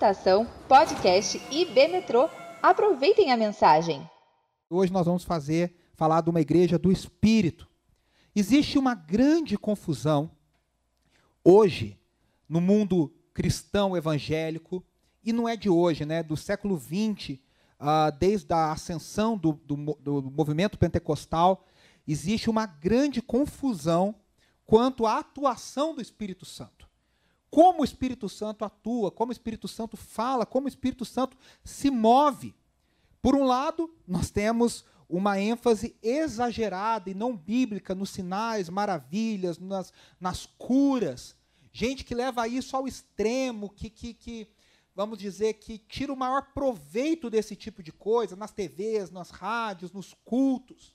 Estação Podcast IB Metrô. Aproveitem a mensagem. Hoje nós vamos fazer falar de uma igreja do Espírito. Existe uma grande confusão hoje no mundo cristão evangélico e não é de hoje, né? Do século XX, uh, desde a ascensão do, do, do movimento pentecostal, existe uma grande confusão quanto à atuação do Espírito Santo. Como o Espírito Santo atua, como o Espírito Santo fala, como o Espírito Santo se move. Por um lado, nós temos uma ênfase exagerada e não bíblica nos sinais, maravilhas, nas, nas curas. Gente que leva isso ao extremo, que, que, que, vamos dizer, que tira o maior proveito desse tipo de coisa, nas TVs, nas rádios, nos cultos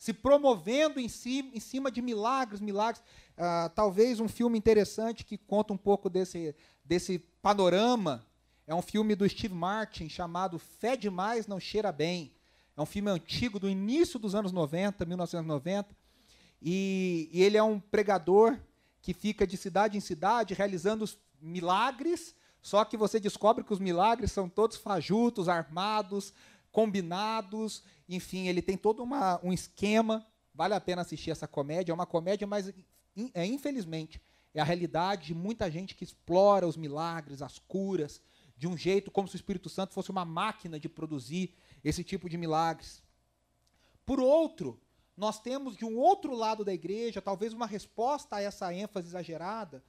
se promovendo em, si, em cima de milagres, milagres. Ah, talvez um filme interessante que conta um pouco desse, desse panorama é um filme do Steve Martin chamado Fé Demais Não Cheira Bem. É um filme antigo, do início dos anos 90, 1990. E, e ele é um pregador que fica de cidade em cidade realizando milagres, só que você descobre que os milagres são todos fajutos, armados, combinados, enfim, ele tem todo uma, um esquema. Vale a pena assistir essa comédia. É uma comédia, mas é, infelizmente é a realidade de muita gente que explora os milagres, as curas, de um jeito como se o Espírito Santo fosse uma máquina de produzir esse tipo de milagres. Por outro, nós temos de um outro lado da igreja, talvez uma resposta a essa ênfase exagerada,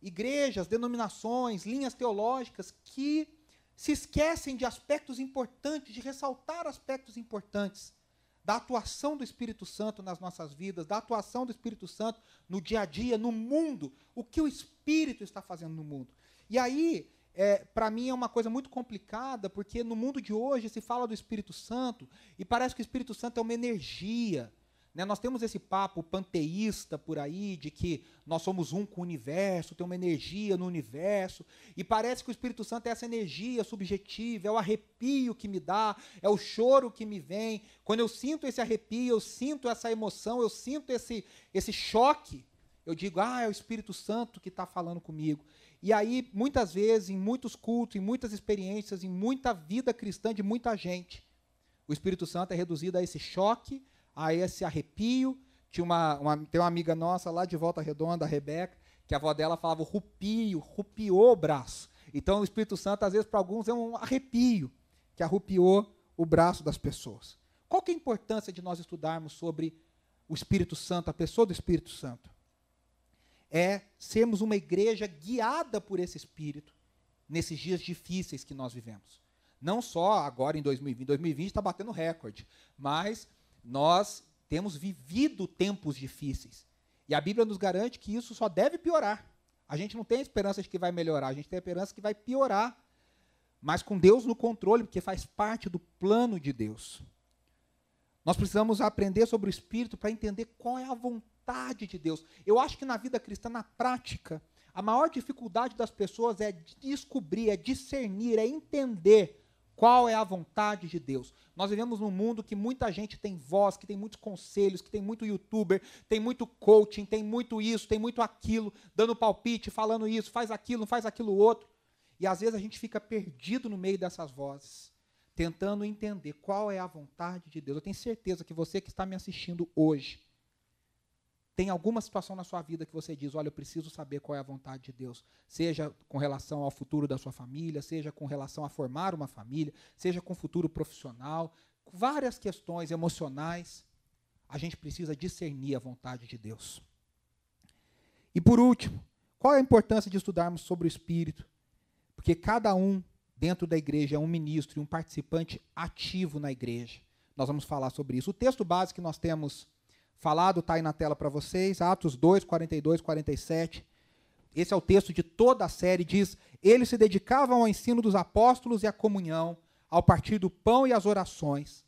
igrejas, denominações, linhas teológicas que se esquecem de aspectos importantes, de ressaltar aspectos importantes da atuação do Espírito Santo nas nossas vidas, da atuação do Espírito Santo no dia a dia, no mundo, o que o Espírito está fazendo no mundo. E aí, é, para mim, é uma coisa muito complicada, porque no mundo de hoje se fala do Espírito Santo e parece que o Espírito Santo é uma energia, né? Nós temos esse papo panteísta por aí, de que nós somos um com o universo, tem uma energia no universo, e parece que o Espírito Santo é essa energia subjetiva, é o arrepio que me dá, é o choro que me vem. Quando eu sinto esse arrepio, eu sinto essa emoção, eu sinto esse, esse choque, eu digo, ah, é o Espírito Santo que está falando comigo. E aí, muitas vezes, em muitos cultos, em muitas experiências, em muita vida cristã de muita gente, o Espírito Santo é reduzido a esse choque, a esse arrepio. Tinha uma, uma, tem uma amiga nossa lá de Volta Redonda, a Rebeca, que a avó dela falava rupio, rupiou o braço. Então o Espírito Santo, às vezes, para alguns, é um arrepio que arrupiou o braço das pessoas. Qual que é a importância de nós estudarmos sobre o Espírito Santo, a pessoa do Espírito Santo? É sermos uma igreja guiada por esse Espírito nesses dias difíceis que nós vivemos. Não só agora em 2020, 2020 está batendo recorde, mas nós temos vivido tempos difíceis. E a Bíblia nos garante que isso só deve piorar. A gente não tem esperança de que vai melhorar, a gente tem a esperança que vai piorar. Mas com Deus no controle, porque faz parte do plano de Deus. Nós precisamos aprender sobre o Espírito para entender qual é a vontade de Deus. Eu acho que na vida cristã, na prática, a maior dificuldade das pessoas é descobrir, é discernir, é entender qual é a vontade de Deus? Nós vivemos num mundo que muita gente tem voz, que tem muitos conselhos, que tem muito youtuber, tem muito coaching, tem muito isso, tem muito aquilo, dando palpite, falando isso, faz aquilo, faz aquilo outro. E às vezes a gente fica perdido no meio dessas vozes, tentando entender qual é a vontade de Deus. Eu tenho certeza que você que está me assistindo hoje, tem alguma situação na sua vida que você diz, olha, eu preciso saber qual é a vontade de Deus, seja com relação ao futuro da sua família, seja com relação a formar uma família, seja com o futuro profissional, várias questões emocionais, a gente precisa discernir a vontade de Deus. E por último, qual é a importância de estudarmos sobre o Espírito? Porque cada um dentro da igreja é um ministro e um participante ativo na igreja. Nós vamos falar sobre isso. O texto base que nós temos falado, está aí na tela para vocês, Atos 2, 42, 47. Esse é o texto de toda a série, diz: Eles se dedicavam ao ensino dos apóstolos e à comunhão, ao partir do pão e às orações.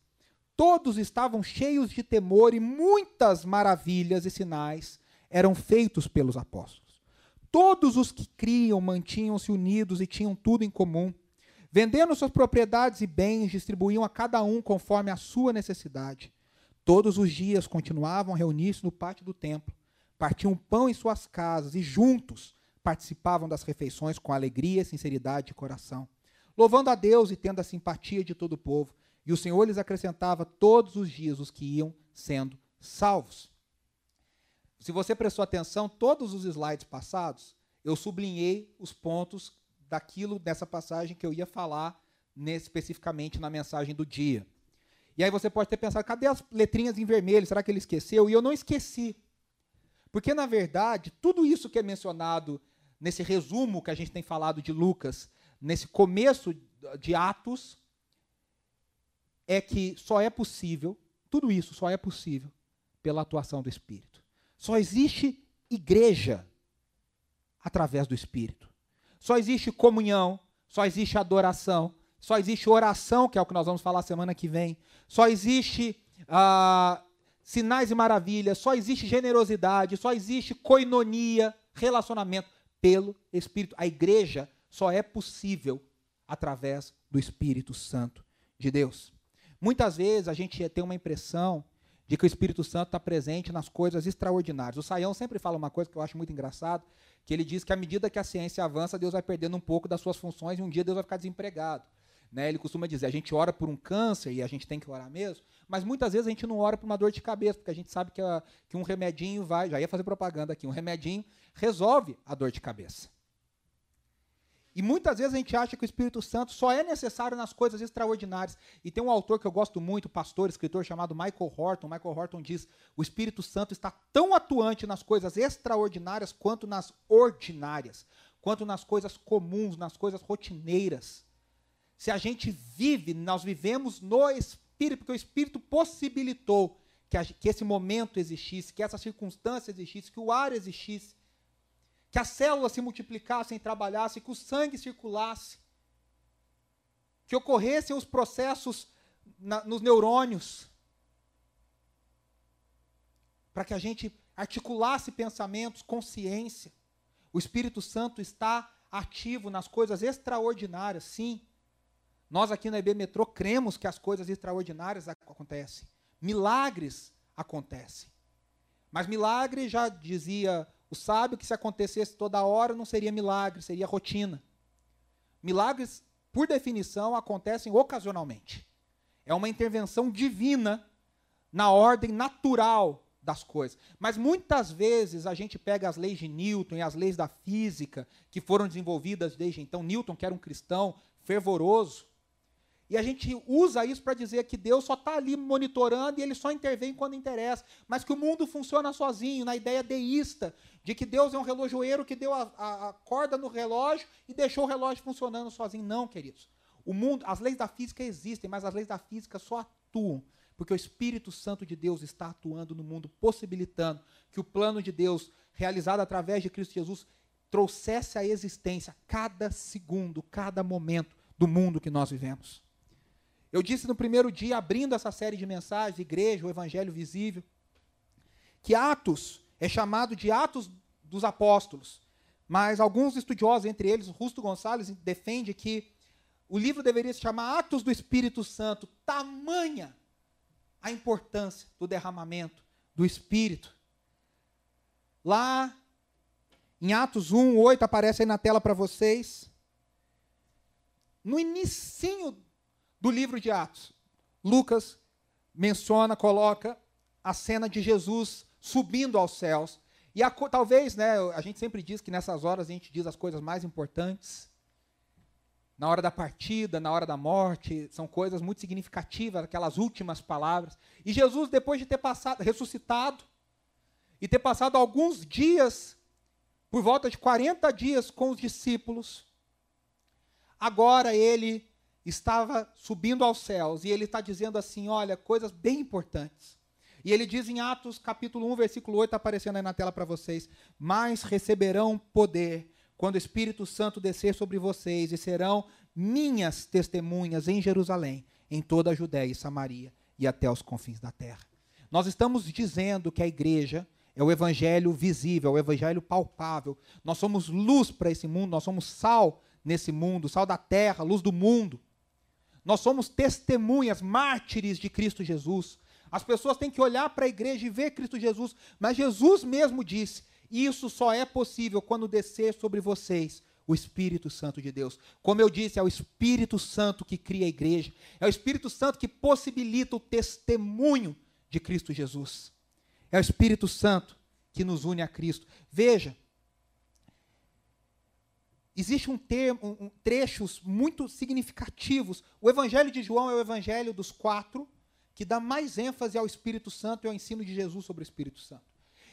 Todos estavam cheios de temor e muitas maravilhas e sinais eram feitos pelos apóstolos. Todos os que criam mantinham-se unidos e tinham tudo em comum. Vendendo suas propriedades e bens, distribuíam a cada um conforme a sua necessidade. Todos os dias continuavam a reunir-se no pátio do templo, partiam pão em suas casas e juntos participavam das refeições com alegria e sinceridade de coração, louvando a Deus e tendo a simpatia de todo o povo. E o Senhor lhes acrescentava todos os dias os que iam sendo salvos. Se você prestou atenção, todos os slides passados, eu sublinhei os pontos daquilo dessa passagem que eu ia falar nesse, especificamente na mensagem do dia. E aí você pode ter pensado, cadê as letrinhas em vermelho? Será que ele esqueceu? E eu não esqueci. Porque, na verdade, tudo isso que é mencionado nesse resumo que a gente tem falado de Lucas, nesse começo de Atos, é que só é possível, tudo isso só é possível pela atuação do Espírito. Só existe igreja através do Espírito. Só existe comunhão, só existe adoração, só existe oração, que é o que nós vamos falar semana que vem. Só existe ah, sinais e maravilhas, só existe generosidade, só existe coinonia, relacionamento pelo Espírito. A igreja só é possível através do Espírito Santo de Deus. Muitas vezes a gente tem uma impressão de que o Espírito Santo está presente nas coisas extraordinárias. O Saião sempre fala uma coisa que eu acho muito engraçado, que ele diz que à medida que a ciência avança, Deus vai perdendo um pouco das suas funções e um dia Deus vai ficar desempregado. Né? Ele costuma dizer, a gente ora por um câncer e a gente tem que orar mesmo, mas muitas vezes a gente não ora por uma dor de cabeça, porque a gente sabe que, a, que um remedinho vai, já ia fazer propaganda aqui, um remedinho resolve a dor de cabeça. E muitas vezes a gente acha que o Espírito Santo só é necessário nas coisas extraordinárias. E tem um autor que eu gosto muito, pastor, escritor chamado Michael Horton. Michael Horton diz: o Espírito Santo está tão atuante nas coisas extraordinárias quanto nas ordinárias, quanto nas coisas comuns, nas coisas rotineiras. Se a gente vive, nós vivemos no Espírito, porque o Espírito possibilitou que, a, que esse momento existisse, que essa circunstância existisse, que o ar existisse, que as células se multiplicassem, trabalhassem, que o sangue circulasse, que ocorressem os processos na, nos neurônios, para que a gente articulasse pensamentos, consciência. O Espírito Santo está ativo nas coisas extraordinárias, sim. Nós aqui na EB Metrô cremos que as coisas extraordinárias acontecem. Milagres acontecem. Mas milagre, já dizia o sábio, que se acontecesse toda hora não seria milagre, seria rotina. Milagres, por definição, acontecem ocasionalmente. É uma intervenção divina na ordem natural das coisas. Mas muitas vezes a gente pega as leis de Newton e as leis da física que foram desenvolvidas desde então. Newton, que era um cristão fervoroso, e a gente usa isso para dizer que Deus só está ali monitorando e ele só intervém quando interessa. Mas que o mundo funciona sozinho, na ideia deísta, de que Deus é um relojoeiro que deu a, a, a corda no relógio e deixou o relógio funcionando sozinho. Não, queridos. O mundo, as leis da física existem, mas as leis da física só atuam porque o Espírito Santo de Deus está atuando no mundo, possibilitando que o plano de Deus, realizado através de Cristo Jesus, trouxesse à existência cada segundo, cada momento do mundo que nós vivemos. Eu disse no primeiro dia, abrindo essa série de mensagens, Igreja, o Evangelho Visível, que Atos é chamado de Atos dos Apóstolos. Mas alguns estudiosos, entre eles, Rusto Gonçalves, defende que o livro deveria se chamar Atos do Espírito Santo. Tamanha a importância do derramamento do Espírito. Lá em Atos 1, 8, aparece aí na tela para vocês. No inicinho do livro de Atos. Lucas menciona, coloca a cena de Jesus subindo aos céus. E a, talvez, né, a gente sempre diz que nessas horas a gente diz as coisas mais importantes. Na hora da partida, na hora da morte, são coisas muito significativas, aquelas últimas palavras. E Jesus, depois de ter passado, ressuscitado, e ter passado alguns dias, por volta de 40 dias com os discípulos, agora ele estava subindo aos céus e ele está dizendo assim: olha, coisas bem importantes. E ele diz em Atos capítulo 1, versículo 8, tá aparecendo aí na tela para vocês: Mas receberão poder quando o Espírito Santo descer sobre vocês, e serão minhas testemunhas em Jerusalém, em toda a Judéia e Samaria e até os confins da terra. Nós estamos dizendo que a igreja é o evangelho visível, é o evangelho palpável. Nós somos luz para esse mundo, nós somos sal nesse mundo, sal da terra, luz do mundo. Nós somos testemunhas, mártires de Cristo Jesus. As pessoas têm que olhar para a igreja e ver Cristo Jesus, mas Jesus mesmo disse: Isso só é possível quando descer sobre vocês o Espírito Santo de Deus. Como eu disse, é o Espírito Santo que cria a igreja, é o Espírito Santo que possibilita o testemunho de Cristo Jesus. É o Espírito Santo que nos une a Cristo. Veja, existe um termo, um, trechos muito significativos. O Evangelho de João é o Evangelho dos quatro que dá mais ênfase ao Espírito Santo e ao ensino de Jesus sobre o Espírito Santo.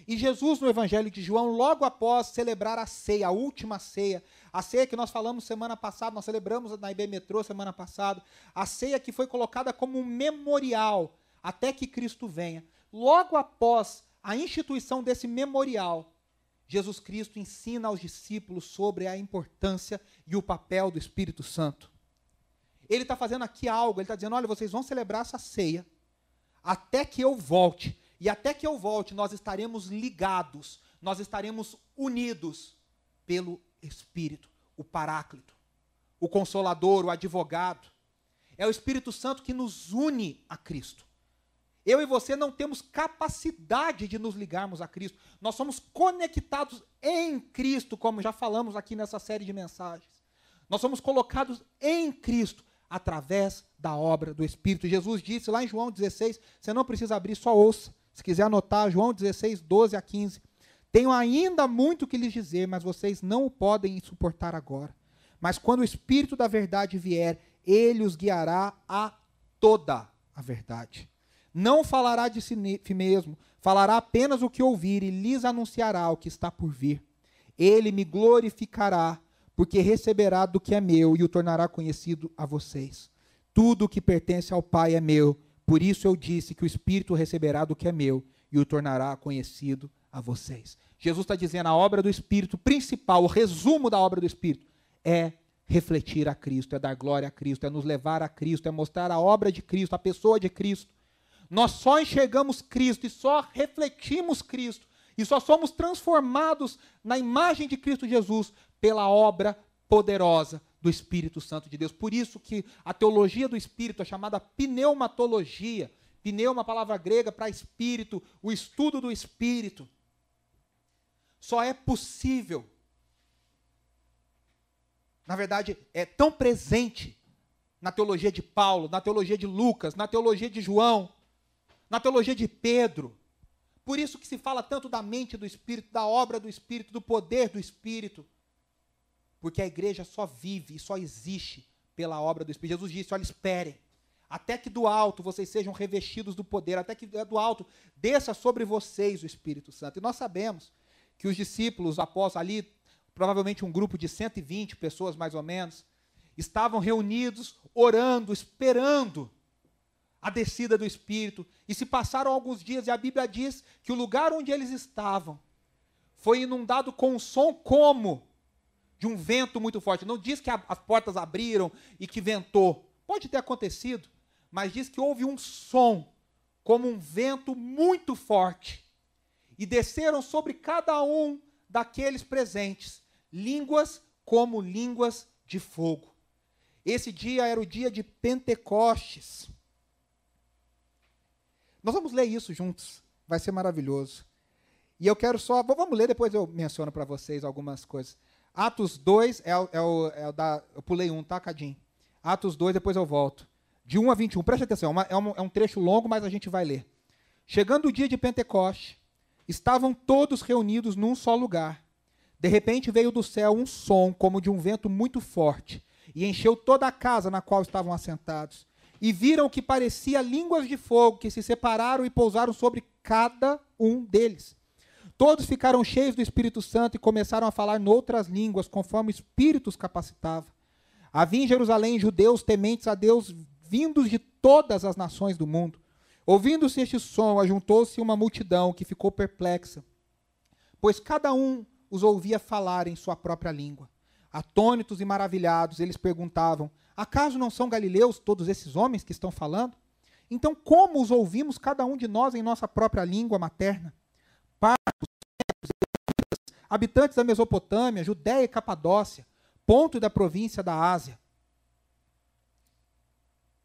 E Jesus, no Evangelho de João, logo após celebrar a ceia, a última ceia, a ceia que nós falamos semana passada, nós celebramos na IB Metrô semana passada, a ceia que foi colocada como um memorial até que Cristo venha. Logo após a instituição desse memorial, Jesus Cristo ensina aos discípulos sobre a importância e o papel do Espírito Santo. Ele está fazendo aqui algo, ele está dizendo: olha, vocês vão celebrar essa ceia até que eu volte. E até que eu volte, nós estaremos ligados, nós estaremos unidos pelo Espírito, o Paráclito, o Consolador, o Advogado. É o Espírito Santo que nos une a Cristo. Eu e você não temos capacidade de nos ligarmos a Cristo. Nós somos conectados em Cristo, como já falamos aqui nessa série de mensagens. Nós somos colocados em Cristo através da obra do Espírito. Jesus disse lá em João 16: você não precisa abrir, só ouça. Se quiser anotar, João 16, 12 a 15. Tenho ainda muito que lhes dizer, mas vocês não o podem suportar agora. Mas quando o Espírito da verdade vier, ele os guiará a toda a verdade. Não falará de si mesmo, falará apenas o que ouvir e lhes anunciará o que está por vir. Ele me glorificará, porque receberá do que é meu e o tornará conhecido a vocês. Tudo o que pertence ao Pai é meu. Por isso eu disse que o Espírito receberá do que é meu e o tornará conhecido a vocês. Jesus está dizendo a obra do Espírito principal, o resumo da obra do Espírito, é refletir a Cristo, é dar glória a Cristo, é nos levar a Cristo, é mostrar a obra de Cristo, a pessoa de Cristo. Nós só enxergamos Cristo e só refletimos Cristo e só somos transformados na imagem de Cristo Jesus pela obra poderosa do Espírito Santo de Deus. Por isso que a teologia do Espírito é chamada pneumatologia. Pneuma, palavra grega para espírito, o estudo do Espírito. Só é possível. Na verdade, é tão presente na teologia de Paulo, na teologia de Lucas, na teologia de João, na teologia de Pedro. Por isso que se fala tanto da mente do Espírito, da obra do Espírito, do poder do Espírito. Porque a igreja só vive e só existe pela obra do Espírito. Jesus disse: olha, esperem. Até que do alto vocês sejam revestidos do poder, até que do alto desça sobre vocês o Espírito Santo. E nós sabemos que os discípulos, após ali, provavelmente um grupo de 120 pessoas mais ou menos, estavam reunidos, orando, esperando a descida do Espírito. E se passaram alguns dias, e a Bíblia diz que o lugar onde eles estavam foi inundado com um som como de um vento muito forte. Não diz que a, as portas abriram e que ventou. Pode ter acontecido, mas diz que houve um som, como um vento muito forte. E desceram sobre cada um daqueles presentes línguas como línguas de fogo. Esse dia era o dia de Pentecostes. Nós vamos ler isso juntos, vai ser maravilhoso. E eu quero só, vamos ler, depois eu menciono para vocês algumas coisas. Atos 2 é, o, é o, é o da. Eu pulei um, tá, Cadim? Atos 2, depois eu volto. De 1 a 21. Preste atenção, é uma, é, um, é um trecho longo, mas a gente vai ler. Chegando o dia de Pentecoste, estavam todos reunidos num só lugar. De repente veio do céu um som, como de um vento muito forte, e encheu toda a casa na qual estavam assentados. E viram que parecia línguas de fogo que se separaram e pousaram sobre cada um deles. Todos ficaram cheios do Espírito Santo e começaram a falar noutras línguas, conforme o Espírito os capacitava. Havia em Jerusalém judeus tementes a Deus, vindos de todas as nações do mundo. Ouvindo-se este som, ajuntou-se uma multidão que ficou perplexa, pois cada um os ouvia falar em sua própria língua. Atônitos e maravilhados, eles perguntavam: Acaso não são galileus todos esses homens que estão falando? Então, como os ouvimos cada um de nós em nossa própria língua materna? partos, habitantes da Mesopotâmia, Judéia e Capadócia, ponto da província da Ásia.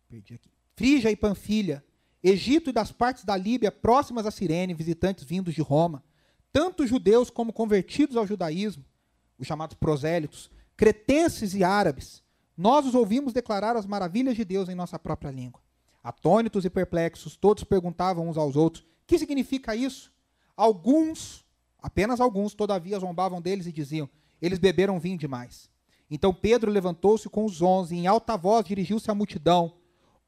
Perdi aqui. Frígia e Panfilha, Egito e das partes da Líbia próximas a Cirene, visitantes vindos de Roma. tanto judeus como convertidos ao judaísmo, os chamados prosélitos, cretenses e árabes, nós os ouvimos declarar as maravilhas de Deus em nossa própria língua. Atônitos e perplexos, todos perguntavam uns aos outros: que significa isso? Alguns, apenas alguns, todavia zombavam deles e diziam: eles beberam vinho demais. Então Pedro levantou-se com os onze e em alta voz dirigiu-se à multidão: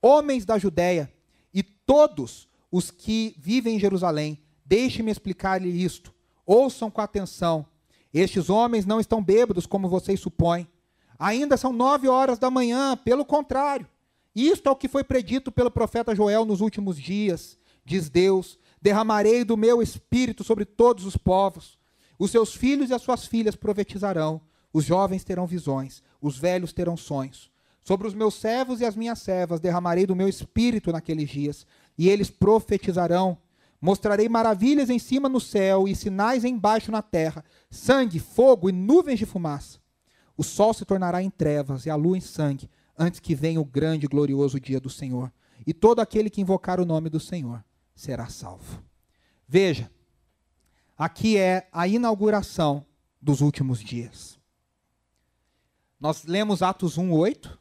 Homens da Judéia e todos os que vivem em Jerusalém, deixe-me explicar-lhe isto. Ouçam com atenção. Estes homens não estão bêbados como vocês supõem. Ainda são nove horas da manhã, pelo contrário. Isto é o que foi predito pelo profeta Joel nos últimos dias. Diz Deus: Derramarei do meu espírito sobre todos os povos. Os seus filhos e as suas filhas profetizarão. Os jovens terão visões. Os velhos terão sonhos. Sobre os meus servos e as minhas servas derramarei do meu espírito naqueles dias, e eles profetizarão. Mostrarei maravilhas em cima no céu e sinais embaixo na terra: sangue, fogo e nuvens de fumaça. O sol se tornará em trevas e a lua em sangue, antes que venha o grande e glorioso dia do Senhor. E todo aquele que invocar o nome do Senhor será salvo. Veja, aqui é a inauguração dos últimos dias. Nós lemos Atos 1, 8.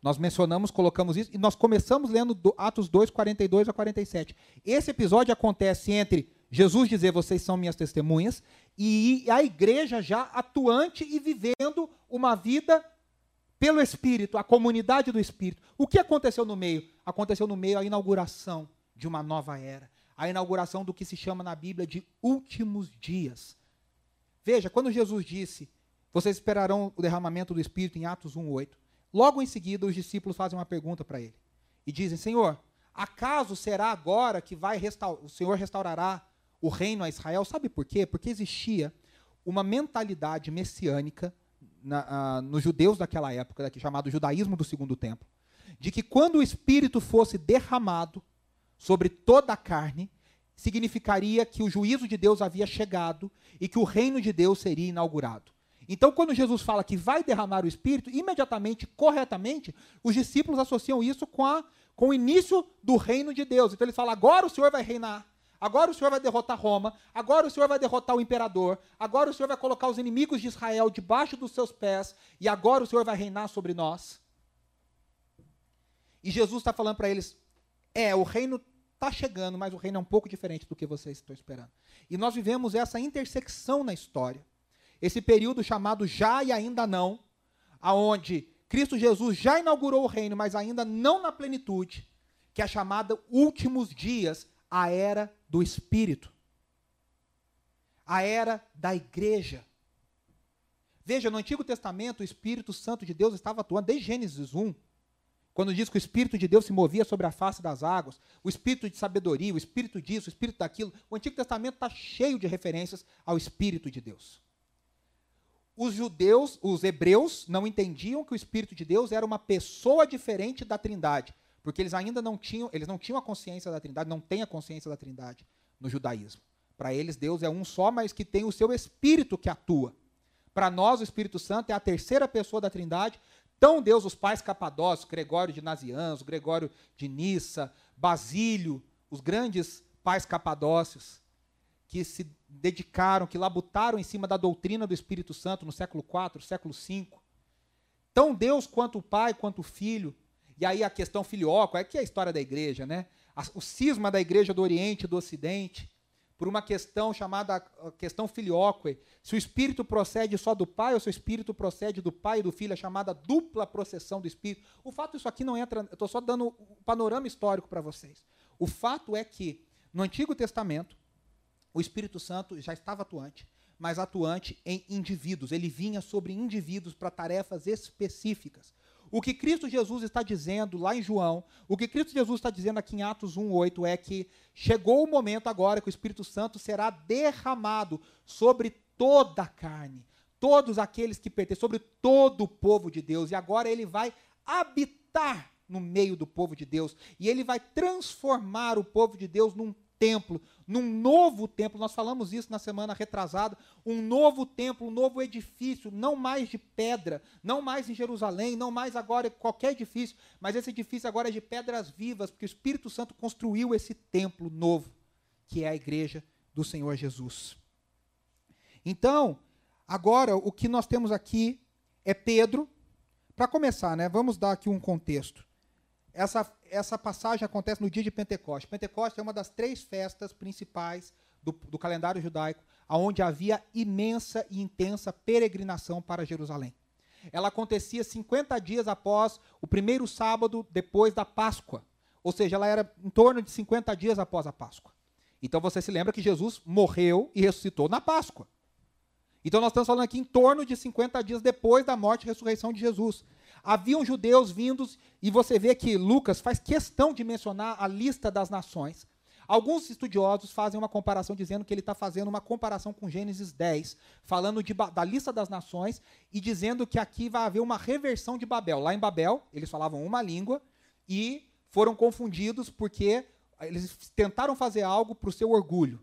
Nós mencionamos, colocamos isso, e nós começamos lendo Atos 2, 42 a 47. Esse episódio acontece entre Jesus dizer, vocês são minhas testemunhas, e a igreja já atuante e vivendo uma vida pelo Espírito, a comunidade do Espírito. O que aconteceu no meio? Aconteceu no meio a inauguração de uma nova era, a inauguração do que se chama na Bíblia de últimos dias. Veja, quando Jesus disse, vocês esperarão o derramamento do Espírito em Atos 1:8. Logo em seguida, os discípulos fazem uma pergunta para ele e dizem: Senhor, acaso será agora que vai o Senhor restaurará o reino a Israel? Sabe por quê? Porque existia uma mentalidade messiânica na, uh, nos judeus daquela época, chamado judaísmo do segundo templo, de que quando o Espírito fosse derramado sobre toda a carne, significaria que o juízo de Deus havia chegado e que o reino de Deus seria inaugurado. Então, quando Jesus fala que vai derramar o Espírito, imediatamente, corretamente, os discípulos associam isso com, a, com o início do reino de Deus. Então, eles falam: agora o Senhor vai reinar. Agora o Senhor vai derrotar Roma, agora o Senhor vai derrotar o imperador, agora o Senhor vai colocar os inimigos de Israel debaixo dos seus pés, e agora o Senhor vai reinar sobre nós. E Jesus está falando para eles: é, o reino está chegando, mas o reino é um pouco diferente do que vocês estão esperando. E nós vivemos essa intersecção na história. Esse período chamado já e ainda não, aonde Cristo Jesus já inaugurou o reino, mas ainda não na plenitude, que é chamada últimos dias, a era do Espírito, a era da igreja. Veja, no Antigo Testamento, o Espírito Santo de Deus estava atuando desde Gênesis 1, quando diz que o Espírito de Deus se movia sobre a face das águas, o Espírito de sabedoria, o Espírito disso, o Espírito daquilo. O Antigo Testamento está cheio de referências ao Espírito de Deus. Os judeus, os hebreus, não entendiam que o Espírito de Deus era uma pessoa diferente da Trindade. Porque eles ainda não tinham, eles não tinham a consciência da Trindade, não têm a consciência da Trindade no judaísmo. Para eles, Deus é um só, mas que tem o seu Espírito que atua. Para nós, o Espírito Santo é a terceira pessoa da Trindade. Tão Deus, os pais capadócios, Gregório de Nazianzo, Gregório de Nissa, Basílio, os grandes pais capadócios, que se dedicaram, que labutaram em cima da doutrina do Espírito Santo no século IV, século V. Tão Deus quanto o Pai, quanto o Filho, e aí a questão filioca, é que é a história da igreja, né? O cisma da igreja do Oriente e do Ocidente, por uma questão chamada questão filioque. Se o espírito procede só do pai ou se o espírito procede do pai e do filho, a chamada dupla processão do espírito. O fato isso aqui não entra, eu estou só dando o panorama histórico para vocês. O fato é que no Antigo Testamento o Espírito Santo já estava atuante, mas atuante em indivíduos. Ele vinha sobre indivíduos para tarefas específicas. O que Cristo Jesus está dizendo lá em João, o que Cristo Jesus está dizendo aqui em Atos 1:8 é que chegou o momento agora que o Espírito Santo será derramado sobre toda a carne, todos aqueles que pertencem, sobre todo o povo de Deus, e agora ele vai habitar no meio do povo de Deus, e ele vai transformar o povo de Deus num templo, num novo templo. Nós falamos isso na semana retrasada. Um novo templo, um novo edifício, não mais de pedra, não mais em Jerusalém, não mais agora qualquer edifício, mas esse edifício agora é de pedras vivas, porque o Espírito Santo construiu esse templo novo, que é a igreja do Senhor Jesus. Então, agora o que nós temos aqui é Pedro. Para começar, né, vamos dar aqui um contexto. Essa, essa passagem acontece no dia de Pentecostes. Pentecostes é uma das três festas principais do, do calendário judaico, onde havia imensa e intensa peregrinação para Jerusalém. Ela acontecia 50 dias após o primeiro sábado depois da Páscoa. Ou seja, ela era em torno de 50 dias após a Páscoa. Então você se lembra que Jesus morreu e ressuscitou na Páscoa. Então nós estamos falando aqui em torno de 50 dias depois da morte e ressurreição de Jesus. Haviam judeus vindos, e você vê que Lucas faz questão de mencionar a lista das nações. Alguns estudiosos fazem uma comparação dizendo que ele está fazendo uma comparação com Gênesis 10, falando de, da lista das nações e dizendo que aqui vai haver uma reversão de Babel. Lá em Babel, eles falavam uma língua e foram confundidos porque eles tentaram fazer algo para o seu orgulho.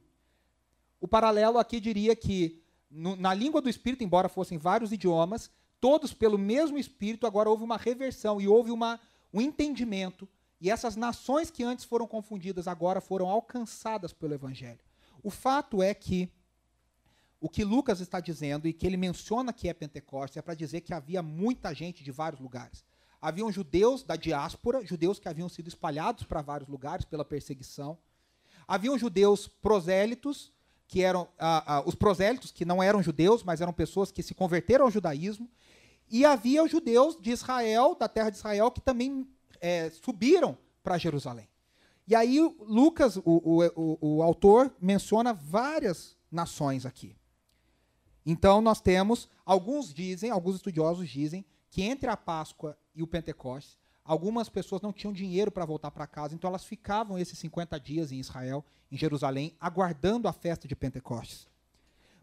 O paralelo aqui diria que no, na língua do Espírito, embora fossem vários idiomas, todos pelo mesmo Espírito, agora houve uma reversão e houve uma, um entendimento. E essas nações que antes foram confundidas agora foram alcançadas pelo Evangelho. O fato é que o que Lucas está dizendo e que ele menciona que é Pentecostes é para dizer que havia muita gente de vários lugares. Haviam judeus da diáspora, judeus que haviam sido espalhados para vários lugares pela perseguição. Haviam judeus prosélitos, que eram os prosélitos, que não eram judeus, mas eram pessoas que se converteram ao judaísmo, e havia os judeus de Israel, da terra de Israel, que também é, subiram para Jerusalém. E aí Lucas, o, o, o, o autor, menciona várias nações aqui. Então nós temos, alguns dizem, alguns estudiosos dizem, que entre a Páscoa e o Pentecostes, algumas pessoas não tinham dinheiro para voltar para casa, então elas ficavam esses 50 dias em Israel, em Jerusalém, aguardando a festa de Pentecostes.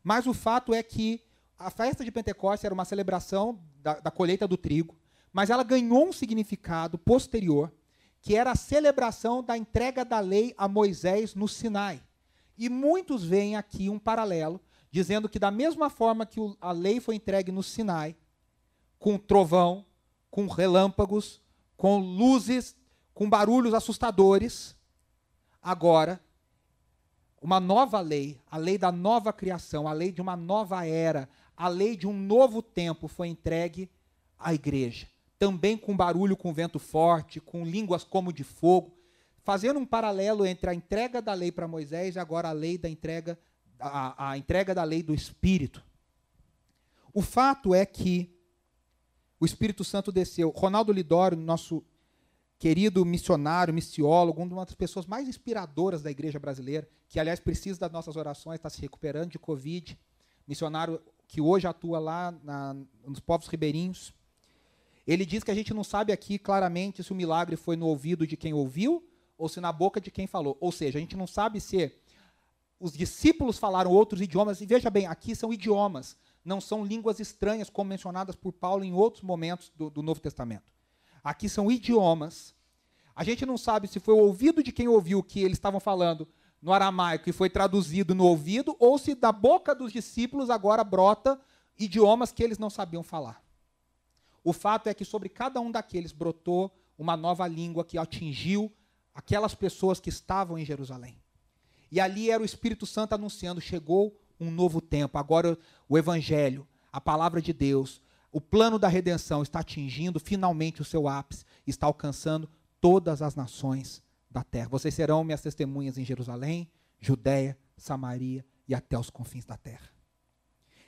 Mas o fato é que a festa de Pentecostes era uma celebração da, da colheita do trigo, mas ela ganhou um significado posterior, que era a celebração da entrega da lei a Moisés no Sinai. E muitos veem aqui um paralelo, dizendo que da mesma forma que a lei foi entregue no Sinai, com trovão, com relâmpagos, com luzes, com barulhos assustadores. Agora, uma nova lei, a lei da nova criação, a lei de uma nova era, a lei de um novo tempo foi entregue à igreja. Também com barulho, com vento forte, com línguas como de fogo, fazendo um paralelo entre a entrega da lei para Moisés e agora a lei da entrega, a, a entrega da lei do Espírito. O fato é que o Espírito Santo desceu. Ronaldo Lidório, nosso querido missionário, missiólogo, uma das pessoas mais inspiradoras da igreja brasileira, que, aliás, precisa das nossas orações, está se recuperando de Covid, missionário que hoje atua lá na, nos povos ribeirinhos. Ele diz que a gente não sabe aqui claramente se o milagre foi no ouvido de quem ouviu ou se na boca de quem falou. Ou seja, a gente não sabe se os discípulos falaram outros idiomas. E veja bem, aqui são idiomas não são línguas estranhas como mencionadas por Paulo em outros momentos do, do Novo Testamento. Aqui são idiomas. A gente não sabe se foi o ouvido de quem ouviu que eles estavam falando no aramaico e foi traduzido no ouvido, ou se da boca dos discípulos agora brota idiomas que eles não sabiam falar. O fato é que sobre cada um daqueles brotou uma nova língua que atingiu aquelas pessoas que estavam em Jerusalém. E ali era o Espírito Santo anunciando: chegou um novo tempo. Agora o Evangelho, a palavra de Deus, o plano da redenção está atingindo finalmente o seu ápice, está alcançando todas as nações da terra. Vocês serão minhas testemunhas em Jerusalém, Judéia, Samaria e até os confins da terra.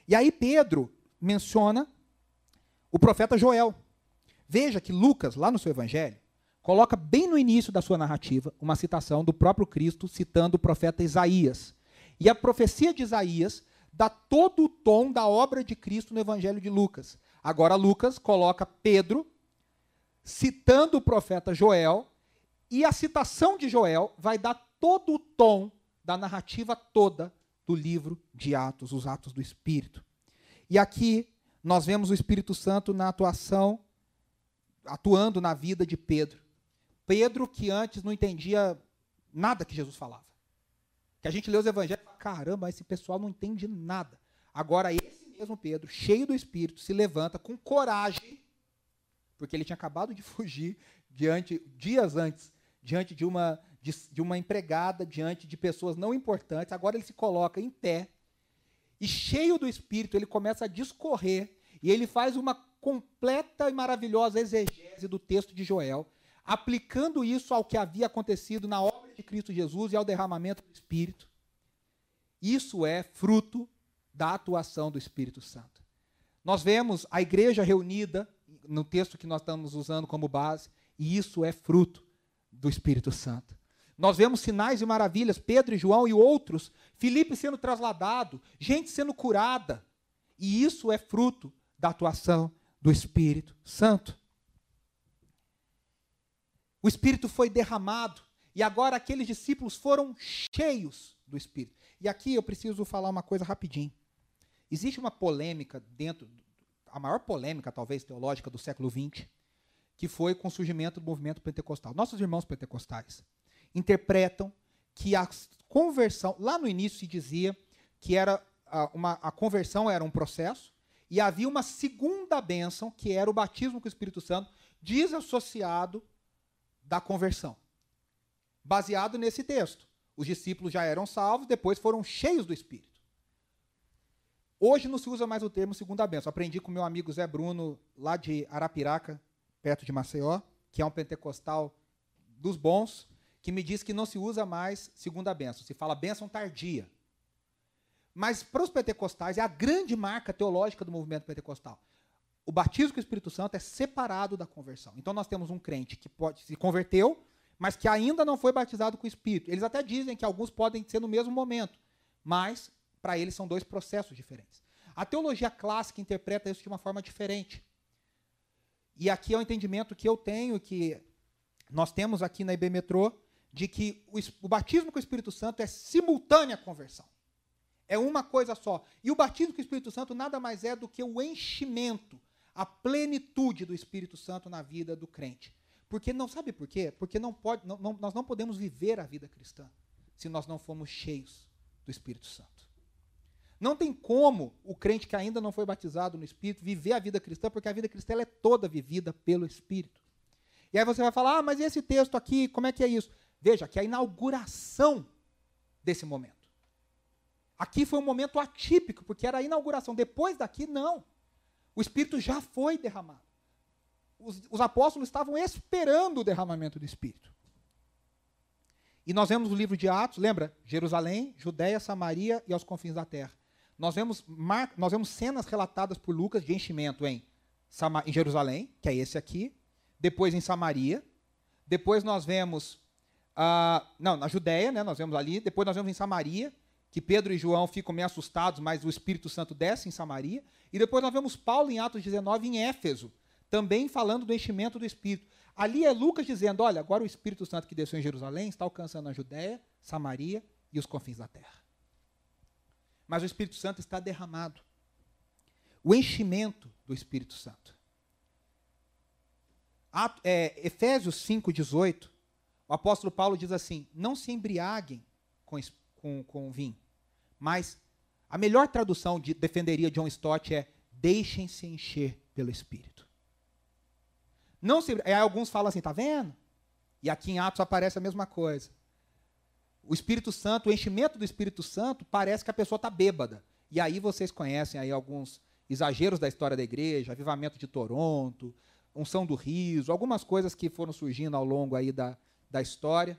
E aí Pedro menciona o profeta Joel. Veja que Lucas, lá no seu evangelho, coloca bem no início da sua narrativa uma citação do próprio Cristo citando o profeta Isaías. E a profecia de Isaías dá todo o tom da obra de Cristo no Evangelho de Lucas. Agora, Lucas coloca Pedro citando o profeta Joel, e a citação de Joel vai dar todo o tom da narrativa toda do livro de Atos, os Atos do Espírito. E aqui nós vemos o Espírito Santo na atuação, atuando na vida de Pedro. Pedro, que antes não entendia nada que Jesus falava. Que a gente lê os evangelhos caramba, esse pessoal não entende nada. Agora, esse mesmo Pedro, cheio do Espírito, se levanta com coragem, porque ele tinha acabado de fugir diante, dias antes, diante de uma, de, de uma empregada, diante de pessoas não importantes. Agora ele se coloca em pé e cheio do Espírito, ele começa a discorrer e ele faz uma completa e maravilhosa exegese do texto de Joel, aplicando isso ao que havia acontecido na obra de Cristo Jesus e ao derramamento do Espírito. Isso é fruto da atuação do Espírito Santo. Nós vemos a igreja reunida no texto que nós estamos usando como base, e isso é fruto do Espírito Santo. Nós vemos sinais e maravilhas, Pedro e João e outros, Filipe sendo trasladado, gente sendo curada. E isso é fruto da atuação do Espírito Santo. O Espírito foi derramado e agora aqueles discípulos foram cheios do Espírito. E aqui eu preciso falar uma coisa rapidinho. Existe uma polêmica dentro, a maior polêmica talvez teológica do século XX, que foi com o surgimento do movimento pentecostal. Nossos irmãos pentecostais interpretam que a conversão, lá no início se dizia que era uma, a conversão era um processo, e havia uma segunda bênção, que era o batismo com o Espírito Santo, desassociado da conversão. Baseado nesse texto. Os discípulos já eram salvos, depois foram cheios do Espírito. Hoje não se usa mais o termo segunda bênção. Aprendi com meu amigo Zé Bruno, lá de Arapiraca, perto de Maceió, que é um pentecostal dos bons, que me diz que não se usa mais segunda bênção, se fala bênção tardia. Mas para os pentecostais é a grande marca teológica do movimento pentecostal. O batismo com o Espírito Santo é separado da conversão. Então nós temos um crente que pode se converteu, mas que ainda não foi batizado com o Espírito. Eles até dizem que alguns podem ser no mesmo momento, mas para eles são dois processos diferentes. A teologia clássica interpreta isso de uma forma diferente. E aqui é o entendimento que eu tenho, que nós temos aqui na IB Metrô, de que o, o batismo com o Espírito Santo é simultânea conversão. É uma coisa só. E o batismo com o Espírito Santo nada mais é do que o enchimento, a plenitude do Espírito Santo na vida do crente. Porque não sabe por quê? Porque não pode, não, não, nós não podemos viver a vida cristã se nós não formos cheios do Espírito Santo. Não tem como o crente que ainda não foi batizado no Espírito viver a vida cristã, porque a vida cristã é toda vivida pelo Espírito. E aí você vai falar, ah, mas esse texto aqui, como é que é isso? Veja, que a inauguração desse momento. Aqui foi um momento atípico, porque era a inauguração. Depois daqui, não. O Espírito já foi derramado. Os, os apóstolos estavam esperando o derramamento do Espírito. E nós vemos o livro de Atos, lembra? Jerusalém, Judéia, Samaria e aos confins da terra. Nós vemos, mar, nós vemos cenas relatadas por Lucas de enchimento em, em Jerusalém, que é esse aqui, depois em Samaria, depois nós vemos, uh, não, na Judéia, né, nós vemos ali, depois nós vemos em Samaria, que Pedro e João ficam meio assustados, mas o Espírito Santo desce em Samaria. E depois nós vemos Paulo em Atos 19 em Éfeso, também falando do enchimento do Espírito. Ali é Lucas dizendo: olha, agora o Espírito Santo que desceu em Jerusalém está alcançando a Judéia, Samaria e os confins da terra. Mas o Espírito Santo está derramado. O enchimento do Espírito Santo. Ato, é, Efésios 5,18, o apóstolo Paulo diz assim: não se embriaguem com, com, com vinho. Mas a melhor tradução de defenderia John Stott é deixem-se encher pelo Espírito. Não se, aí alguns falam assim, tá vendo? E aqui em Atos aparece a mesma coisa. O Espírito Santo, o enchimento do Espírito Santo, parece que a pessoa está bêbada. E aí vocês conhecem aí alguns exageros da história da igreja, avivamento de Toronto, unção do riso, algumas coisas que foram surgindo ao longo aí da, da história,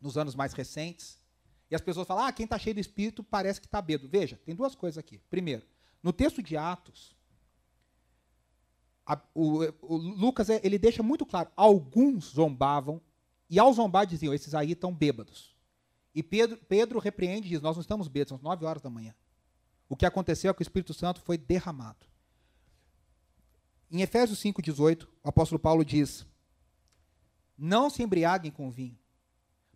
nos anos mais recentes. E as pessoas falam, ah, quem está cheio do Espírito parece que está bêbado. Veja, tem duas coisas aqui. Primeiro, no texto de Atos, a, o, o, Lucas ele deixa muito claro, alguns zombavam, e ao zombar diziam, esses aí estão bêbados. E Pedro, Pedro repreende e diz, nós não estamos bêbados, são nove horas da manhã. O que aconteceu é que o Espírito Santo foi derramado. Em Efésios 5,18, o apóstolo Paulo diz, não se embriaguem com vinho.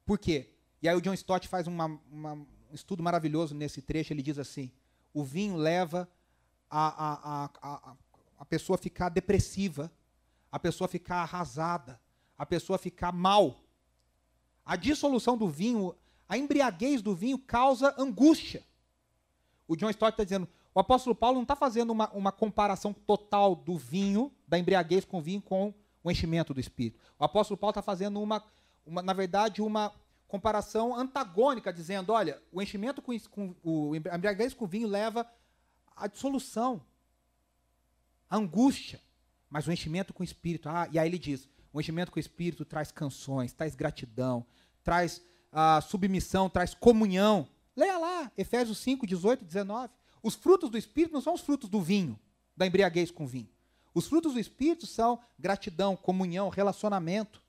Por quê? E aí o John Stott faz uma, uma, um estudo maravilhoso nesse trecho. Ele diz assim: o vinho leva a, a, a, a, pessoa a ficar depressiva, a pessoa a ficar arrasada, a pessoa a ficar mal. A dissolução do vinho, a embriaguez do vinho causa angústia. O John Stott está dizendo, o apóstolo Paulo não está fazendo uma, uma comparação total do vinho, da embriaguez com o vinho, com o enchimento do Espírito. O apóstolo Paulo está fazendo uma, uma, na verdade, uma comparação antagônica, dizendo: olha, o enchimento com, com o embriaguez com vinho leva à dissolução, angústia, mas o enchimento com o espírito, ah, e aí ele diz: o enchimento com o espírito traz canções, traz gratidão, traz ah, submissão, traz comunhão. Leia lá, Efésios 5, 18, 19. Os frutos do espírito não são os frutos do vinho, da embriaguez com vinho. Os frutos do espírito são gratidão, comunhão, relacionamento,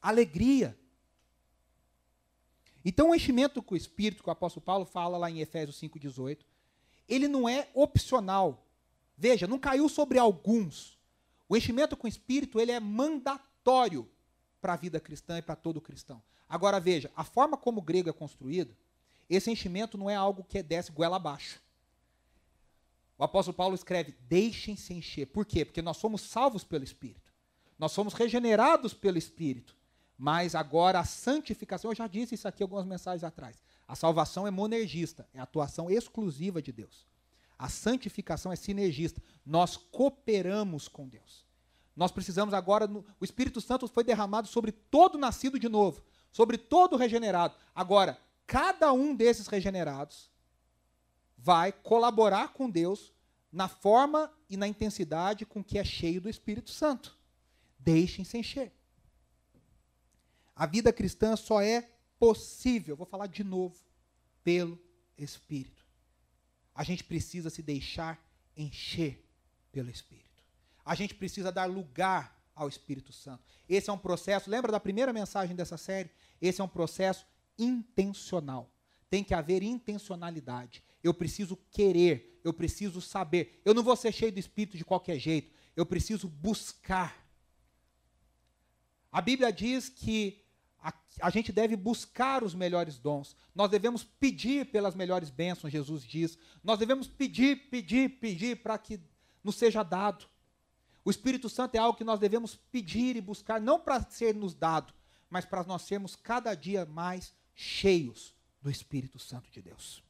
alegria. Então, o enchimento com o Espírito, que o apóstolo Paulo fala lá em Efésios 5,18, ele não é opcional. Veja, não caiu sobre alguns. O enchimento com o Espírito, ele é mandatório para a vida cristã e para todo cristão. Agora, veja, a forma como o grego é construído, esse enchimento não é algo que desce goela abaixo. O apóstolo Paulo escreve: deixem-se encher. Por quê? Porque nós somos salvos pelo Espírito. Nós somos regenerados pelo Espírito. Mas agora a santificação, eu já disse isso aqui algumas mensagens atrás. A salvação é monergista, é atuação exclusiva de Deus. A santificação é sinergista. Nós cooperamos com Deus. Nós precisamos agora, o Espírito Santo foi derramado sobre todo nascido de novo, sobre todo regenerado. Agora, cada um desses regenerados vai colaborar com Deus na forma e na intensidade com que é cheio do Espírito Santo. Deixem-se encher. A vida cristã só é possível, vou falar de novo, pelo Espírito. A gente precisa se deixar encher pelo Espírito. A gente precisa dar lugar ao Espírito Santo. Esse é um processo, lembra da primeira mensagem dessa série? Esse é um processo intencional. Tem que haver intencionalidade. Eu preciso querer, eu preciso saber. Eu não vou ser cheio do Espírito de qualquer jeito. Eu preciso buscar. A Bíblia diz que a, a, gente deve buscar os melhores dons. Nós devemos pedir pelas melhores bênçãos, Jesus diz. Nós devemos pedir, pedir, pedir para que nos seja dado. O Espírito Santo é algo que nós devemos pedir e buscar, não para ser nos dado, mas para nós sermos cada dia mais cheios do Espírito Santo de Deus.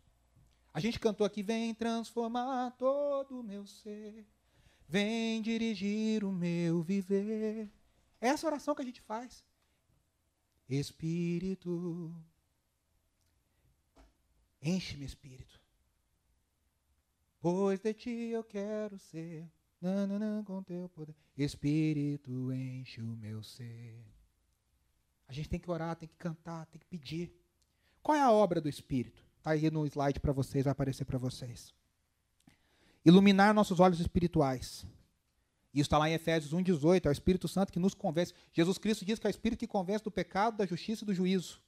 A gente cantou aqui: Vem transformar todo o meu ser, vem dirigir o meu viver. É essa oração que a gente faz. Espírito, enche-me, Espírito, pois de ti eu quero ser, nananã, com teu poder. Espírito, enche o meu ser. A gente tem que orar, tem que cantar, tem que pedir. Qual é a obra do Espírito? Está aí no slide para vocês, vai aparecer para vocês. Iluminar nossos olhos espirituais. Isso está lá em Efésios 1,18, é o Espírito Santo que nos convence. Jesus Cristo diz que é o Espírito que convence do pecado, da justiça e do juízo.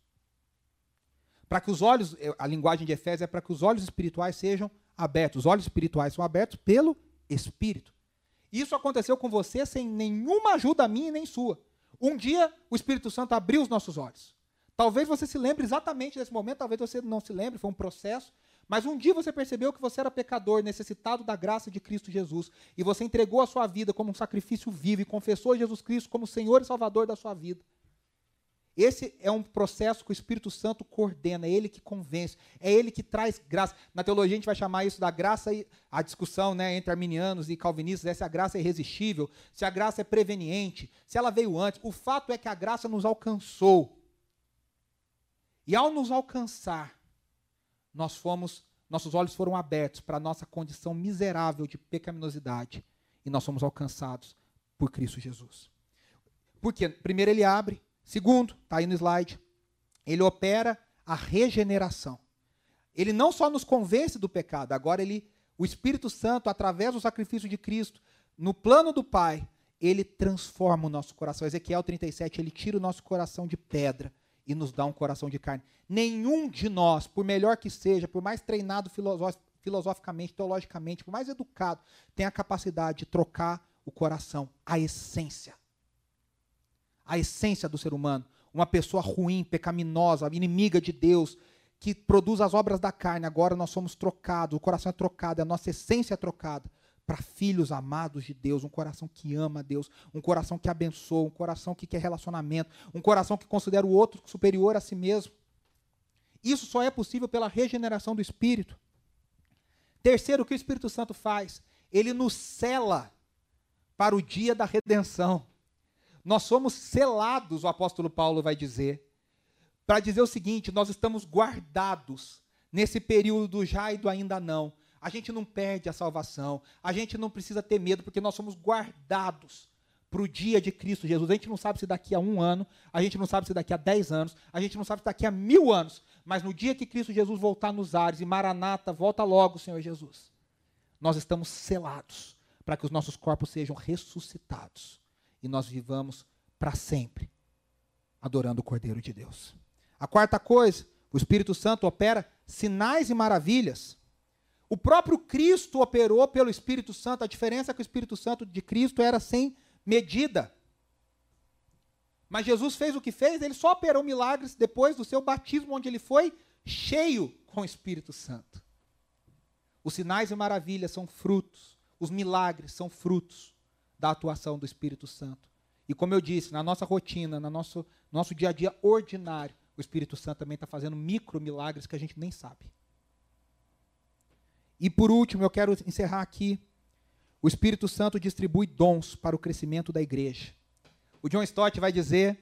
Para que os olhos, a linguagem de Efésios é para que os olhos espirituais sejam abertos. Os olhos espirituais são abertos pelo Espírito. Isso aconteceu com você sem nenhuma ajuda minha nem sua. Um dia o Espírito Santo abriu os nossos olhos. Talvez você se lembre exatamente desse momento, talvez você não se lembre, foi um processo. Mas um dia você percebeu que você era pecador, necessitado da graça de Cristo Jesus, e você entregou a sua vida como um sacrifício vivo e confessou Jesus Cristo como Senhor e Salvador da sua vida. Esse é um processo que o Espírito Santo coordena, é ele que convence, é ele que traz graça. Na teologia a gente vai chamar isso da graça e a discussão, né, entre arminianos e calvinistas é se a graça é irresistível, se a graça é preveniente, se ela veio antes. O fato é que a graça nos alcançou. E ao nos alcançar, nós fomos, nossos olhos foram abertos para a nossa condição miserável de pecaminosidade e nós fomos alcançados por Cristo Jesus. Porque primeiro ele abre, segundo, está aí no slide, ele opera a regeneração. Ele não só nos convence do pecado, agora ele, o Espírito Santo, através do sacrifício de Cristo, no plano do Pai, ele transforma o nosso coração. Ezequiel 37, ele tira o nosso coração de pedra e nos dá um coração de carne. Nenhum de nós, por melhor que seja, por mais treinado filosoficamente, teologicamente, por mais educado, tem a capacidade de trocar o coração, a essência. A essência do ser humano. Uma pessoa ruim, pecaminosa, inimiga de Deus, que produz as obras da carne. Agora nós somos trocados, o coração é trocado, a nossa essência é trocada para filhos amados de Deus, um coração que ama Deus, um coração que abençoa, um coração que quer relacionamento, um coração que considera o outro superior a si mesmo. Isso só é possível pela regeneração do Espírito. Terceiro, o que o Espírito Santo faz? Ele nos cela para o dia da redenção. Nós somos selados, o apóstolo Paulo vai dizer, para dizer o seguinte: nós estamos guardados nesse período do já e do ainda não. A gente não perde a salvação, a gente não precisa ter medo, porque nós somos guardados para o dia de Cristo Jesus. A gente não sabe se daqui a um ano, a gente não sabe se daqui a dez anos, a gente não sabe se daqui a mil anos, mas no dia que Cristo Jesus voltar nos ares, e Maranata, volta logo, Senhor Jesus, nós estamos selados para que os nossos corpos sejam ressuscitados e nós vivamos para sempre adorando o Cordeiro de Deus. A quarta coisa, o Espírito Santo opera sinais e maravilhas. O próprio Cristo operou pelo Espírito Santo. A diferença é que o Espírito Santo de Cristo era sem medida. Mas Jesus fez o que fez, ele só operou milagres depois do seu batismo, onde ele foi cheio com o Espírito Santo. Os sinais e maravilhas são frutos, os milagres são frutos da atuação do Espírito Santo. E como eu disse, na nossa rotina, no nosso, nosso dia a dia ordinário, o Espírito Santo também está fazendo micro milagres que a gente nem sabe. E por último, eu quero encerrar aqui. O Espírito Santo distribui dons para o crescimento da igreja. O John Stott vai dizer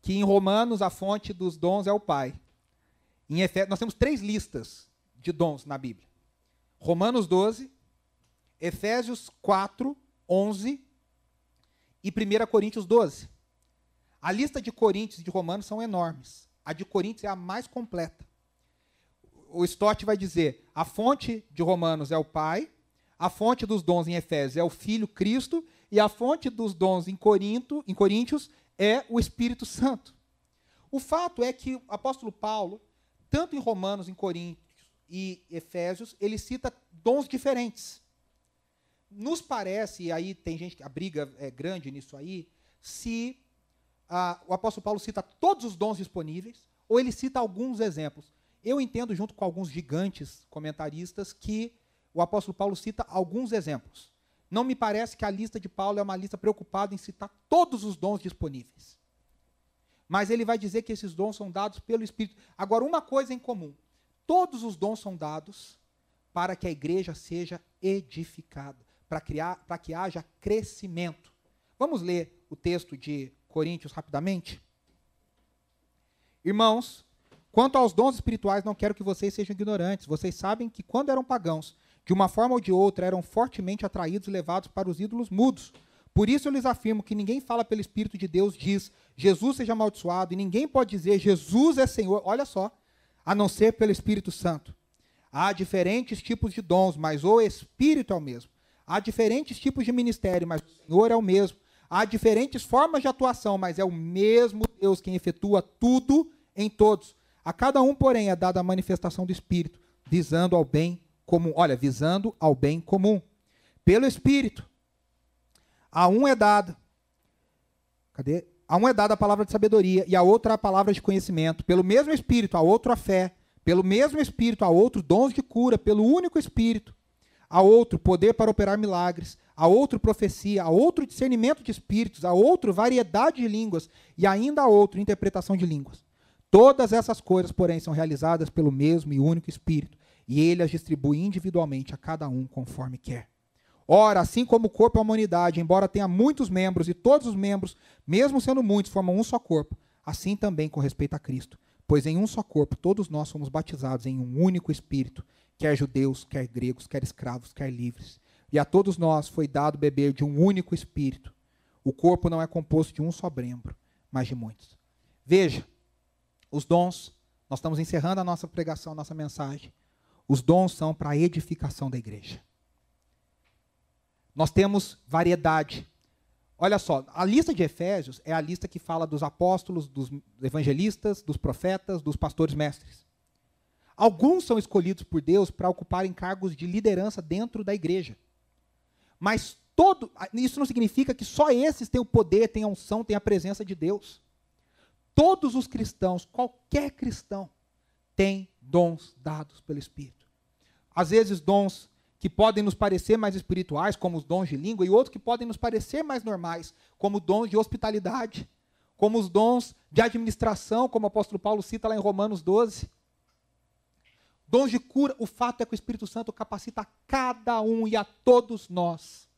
que em Romanos a fonte dos dons é o Pai. Em Efésios, nós temos três listas de dons na Bíblia: Romanos 12, Efésios 4, 11 e 1 Coríntios 12. A lista de Coríntios e de Romanos são enormes. A de Coríntios é a mais completa. O Stott vai dizer: a fonte de Romanos é o Pai, a fonte dos dons em Efésios é o Filho Cristo, e a fonte dos dons em, Corinto, em Coríntios é o Espírito Santo. O fato é que o apóstolo Paulo, tanto em Romanos, em Coríntios e Efésios, ele cita dons diferentes. Nos parece, e aí tem gente que a briga é grande nisso aí, se ah, o apóstolo Paulo cita todos os dons disponíveis, ou ele cita alguns exemplos. Eu entendo, junto com alguns gigantes comentaristas, que o apóstolo Paulo cita alguns exemplos. Não me parece que a lista de Paulo é uma lista preocupada em citar todos os dons disponíveis. Mas ele vai dizer que esses dons são dados pelo Espírito. Agora, uma coisa em comum: todos os dons são dados para que a igreja seja edificada, para, criar, para que haja crescimento. Vamos ler o texto de Coríntios rapidamente? Irmãos, quanto aos dons espirituais, não quero que vocês sejam ignorantes. Vocês sabem que quando eram pagãos, de uma forma ou de outra, eram fortemente atraídos e levados para os ídolos mudos. Por isso eu lhes afirmo que ninguém fala pelo Espírito de Deus, diz Jesus seja amaldiçoado, e ninguém pode dizer Jesus é Senhor, olha só, a não ser pelo Espírito Santo. Há diferentes tipos de dons, mas o Espírito é o mesmo. Há diferentes tipos de ministério, mas o Senhor é o mesmo. Há diferentes formas de atuação, mas é o mesmo Deus quem efetua tudo em todos. A cada um, porém, é dada a manifestação do Espírito, visando ao bem comum. Olha, visando ao bem comum. Pelo Espírito. A um é dada. Cadê? A um é dada a palavra de sabedoria e a outra a palavra de conhecimento. Pelo mesmo Espírito, a outro a fé. Pelo mesmo Espírito, a outro dons de cura. Pelo único Espírito. A outro poder para operar milagres a outro profecia, a outro discernimento de espíritos, a outro variedade de línguas e ainda a outro interpretação de línguas. Todas essas coisas, porém, são realizadas pelo mesmo e único Espírito, e ele as distribui individualmente a cada um conforme quer. Ora, assim como o corpo é uma unidade, embora tenha muitos membros, e todos os membros, mesmo sendo muitos, formam um só corpo, assim também com respeito a Cristo. Pois em um só corpo todos nós somos batizados em um único Espírito, quer judeus, quer gregos, quer escravos, quer livres e a todos nós foi dado beber de um único espírito. O corpo não é composto de um só membro, mas de muitos. Veja, os dons, nós estamos encerrando a nossa pregação, a nossa mensagem. Os dons são para a edificação da igreja. Nós temos variedade. Olha só, a lista de Efésios é a lista que fala dos apóstolos, dos evangelistas, dos profetas, dos pastores mestres. Alguns são escolhidos por Deus para ocuparem cargos de liderança dentro da igreja. Mas todo, isso não significa que só esses têm o poder, têm a unção, têm a presença de Deus. Todos os cristãos, qualquer cristão, tem dons dados pelo Espírito. Às vezes, dons que podem nos parecer mais espirituais, como os dons de língua, e outros que podem nos parecer mais normais, como dons de hospitalidade, como os dons de administração, como o apóstolo Paulo cita lá em Romanos 12. Dons de cura, o fato é que o Espírito Santo capacita cada um e a todos nós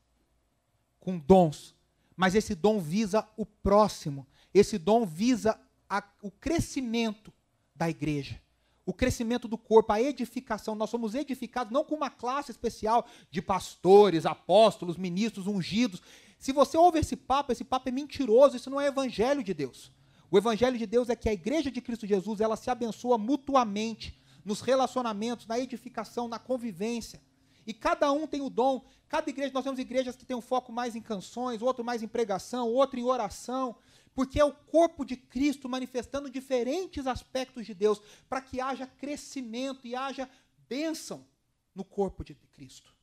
com dons. Mas esse dom visa o próximo. Esse dom visa a, o crescimento da igreja, o crescimento do corpo, a edificação. Nós somos edificados não com uma classe especial de pastores, apóstolos, ministros ungidos. Se você ouve esse papo, esse papo é mentiroso, isso não é evangelho de Deus. O evangelho de Deus é que a igreja de Cristo Jesus, ela se abençoa mutuamente nos relacionamentos, na edificação, na convivência. E cada um tem o dom. Cada igreja, nós temos igrejas que têm um foco mais em canções, outro mais em pregação, outro em oração, porque é o corpo de Cristo manifestando diferentes aspectos de Deus, para que haja crescimento e haja bênção no corpo de Cristo.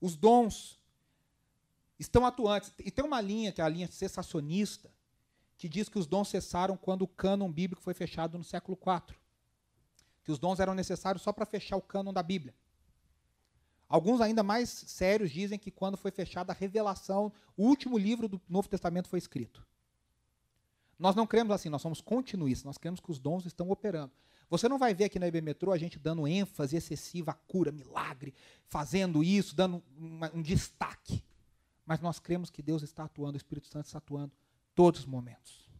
Os dons estão atuantes. E tem uma linha, que é a linha cessacionista, que diz que os dons cessaram quando o cânon bíblico foi fechado no século IV. Que os dons eram necessários só para fechar o cânon da Bíblia. Alguns ainda mais sérios dizem que quando foi fechada a revelação, o último livro do Novo Testamento foi escrito. Nós não cremos assim, nós somos continuistas, nós cremos que os dons estão operando. Você não vai ver aqui na IB Metrô a gente dando ênfase excessiva à cura, milagre, fazendo isso, dando uma, um destaque. Mas nós cremos que Deus está atuando, o Espírito Santo está atuando todos os momentos.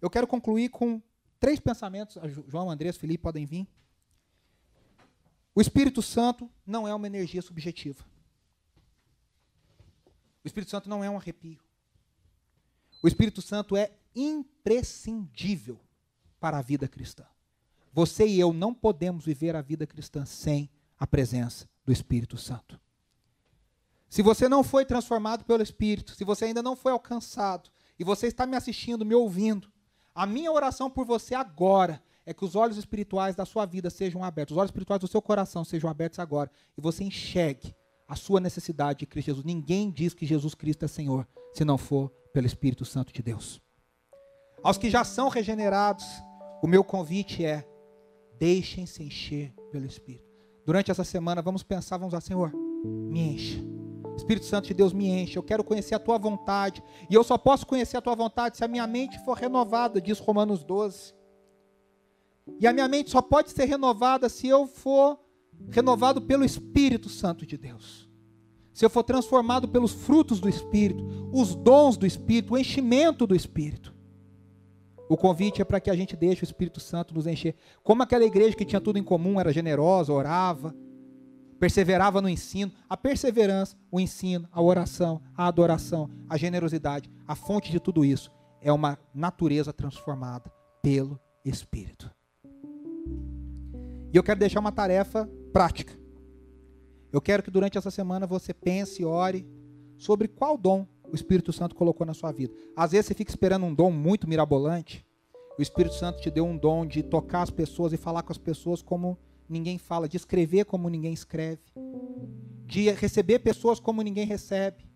Eu quero concluir com três pensamentos. João, Andrés, Felipe podem vir. O Espírito Santo não é uma energia subjetiva. O Espírito Santo não é um arrepio. O Espírito Santo é imprescindível para a vida cristã. Você e eu não podemos viver a vida cristã sem a presença do Espírito Santo. Se você não foi transformado pelo Espírito, se você ainda não foi alcançado, e você está me assistindo, me ouvindo, a minha oração por você agora é que os olhos espirituais da sua vida sejam abertos, os olhos espirituais do seu coração sejam abertos agora, e você enxergue a sua necessidade de Cristo Jesus. Ninguém diz que Jesus Cristo é Senhor, se não for pelo Espírito Santo de Deus. Aos que já são regenerados, o meu convite é: deixem-se encher pelo Espírito. Durante essa semana, vamos pensar, vamos lá, Senhor, me encha. Espírito Santo de Deus me enche, eu quero conhecer a tua vontade. E eu só posso conhecer a tua vontade se a minha mente for renovada, diz Romanos 12. E a minha mente só pode ser renovada se eu for renovado pelo Espírito Santo de Deus. Se eu for transformado pelos frutos do Espírito, os dons do Espírito, o enchimento do Espírito. O convite é para que a gente deixe o Espírito Santo nos encher. Como aquela igreja que tinha tudo em comum, era generosa, orava, perseverava no ensino. A perseverança, o ensino, a oração, a adoração, a generosidade, a fonte de tudo isso é uma natureza transformada pelo Espírito. E eu quero deixar uma tarefa prática. Eu quero que durante essa semana você pense e ore sobre qual dom o Espírito Santo colocou na sua vida. Às vezes você fica esperando um dom muito mirabolante. O Espírito Santo te deu um dom de tocar as pessoas e falar com as pessoas como ninguém fala, de escrever como ninguém escreve, de receber pessoas como ninguém recebe,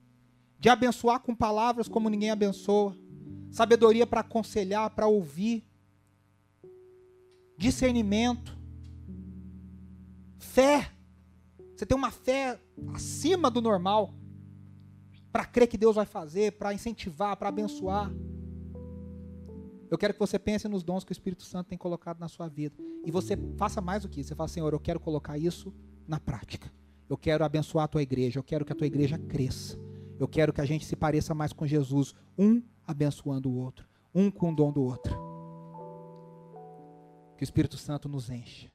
de abençoar com palavras como ninguém abençoa, sabedoria para aconselhar, para ouvir, discernimento, fé. Você tem uma fé acima do normal para crer que Deus vai fazer, para incentivar, para abençoar. Eu quero que você pense nos dons que o Espírito Santo tem colocado na sua vida. E você faça mais do que isso. Você fala, Senhor, eu quero colocar isso na prática. Eu quero abençoar a tua igreja. Eu quero que a tua igreja cresça. Eu quero que a gente se pareça mais com Jesus, um abençoando o outro, um com o dom do outro. Que o Espírito Santo nos enche